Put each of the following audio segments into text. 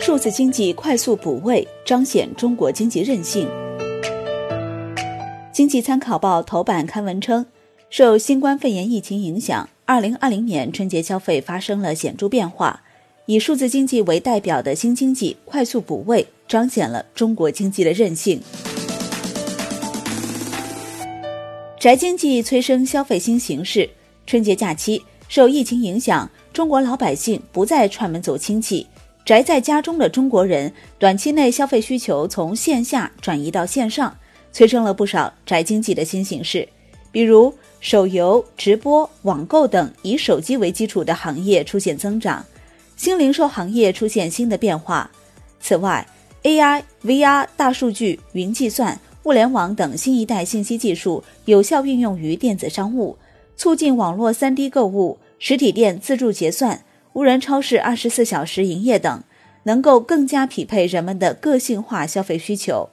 数字经济快速补位，彰显中国经济韧性。经济参考报头版刊文称，受新冠肺炎疫情影响，二零二零年春节消费发生了显著变化。以数字经济为代表的新经济快速补位，彰显了中国经济的韧性。宅经济催生消费新形式。春节假期受疫情影响，中国老百姓不再串门走亲戚，宅在家中的中国人短期内消费需求从线下转移到线上，催生了不少宅经济的新形式。比如手游、直播、网购等以手机为基础的行业出现增长，新零售行业出现新的变化。此外，AI、VR、大数据、云计算。物联网等新一代信息技术有效运用于电子商务，促进网络三 D 购物、实体店自助结算、无人超市二十四小时营业等，能够更加匹配人们的个性化消费需求。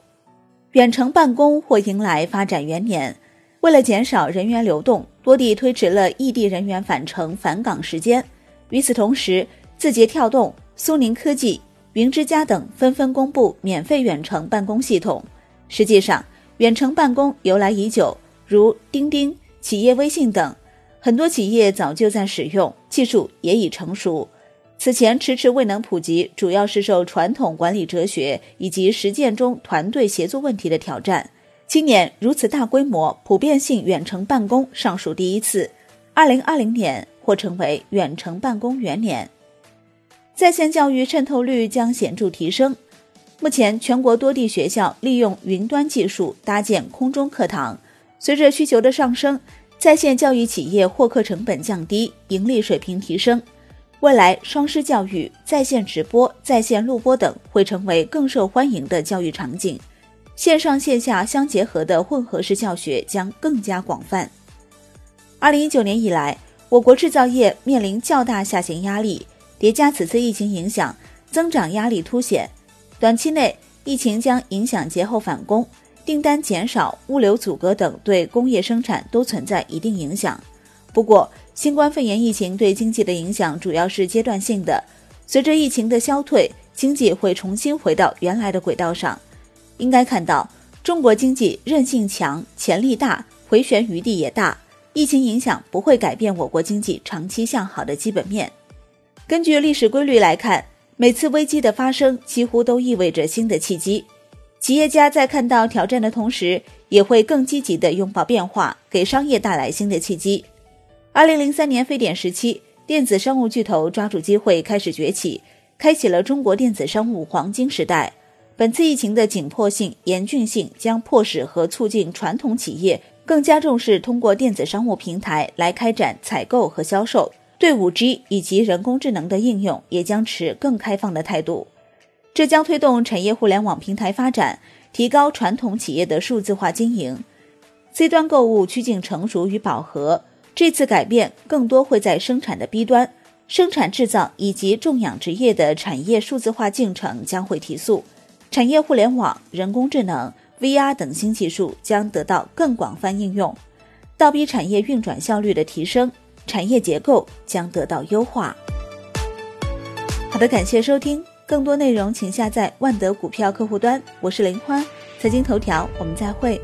远程办公或迎来发展元年，为了减少人员流动，多地推迟了异地人员返程返岗时间。与此同时，字节跳动、苏宁科技、云之家等纷纷公布免费远程办公系统。实际上，远程办公由来已久，如钉钉、企业微信等，很多企业早就在使用，技术也已成熟。此前迟迟未能普及，主要是受传统管理哲学以及实践中团队协作问题的挑战。今年如此大规模、普遍性远程办公尚属第一次，二零二零年或成为远程办公元年，在线教育渗透率将显著提升。目前，全国多地学校利用云端技术搭建空中课堂。随着需求的上升，在线教育企业获客成本降低，盈利水平提升。未来，双师教育、在线直播、在线录播等会成为更受欢迎的教育场景。线上线下相结合的混合式教学将更加广泛。二零一九年以来，我国制造业面临较大下行压力，叠加此次疫情影响，增长压力凸显。短期内，疫情将影响节后返工、订单减少、物流阻隔等，对工业生产都存在一定影响。不过，新冠肺炎疫情对经济的影响主要是阶段性的，随着疫情的消退，经济会重新回到原来的轨道上。应该看到，中国经济韧性强、潜力大、回旋余地也大，疫情影响不会改变我国经济长期向好的基本面。根据历史规律来看。每次危机的发生几乎都意味着新的契机，企业家在看到挑战的同时，也会更积极地拥抱变化，给商业带来新的契机。二零零三年非典时期，电子商务巨头抓住机会开始崛起，开启了中国电子商务黄金时代。本次疫情的紧迫性、严峻性将迫使和促进传统企业更加重视通过电子商务平台来开展采购和销售。对 5G 以及人工智能的应用也将持更开放的态度，这将推动产业互联网平台发展，提高传统企业的数字化经营。C 端购物趋近成熟与饱和，这次改变更多会在生产的 B 端，生产制造以及种养殖业的产业数字化进程将会提速，产业互联网、人工智能、VR 等新技术将得到更广泛应用，倒逼产业运转效率的提升。产业结构将得到优化。好的，感谢收听，更多内容请下载万德股票客户端。我是林欢，财经头条，我们再会。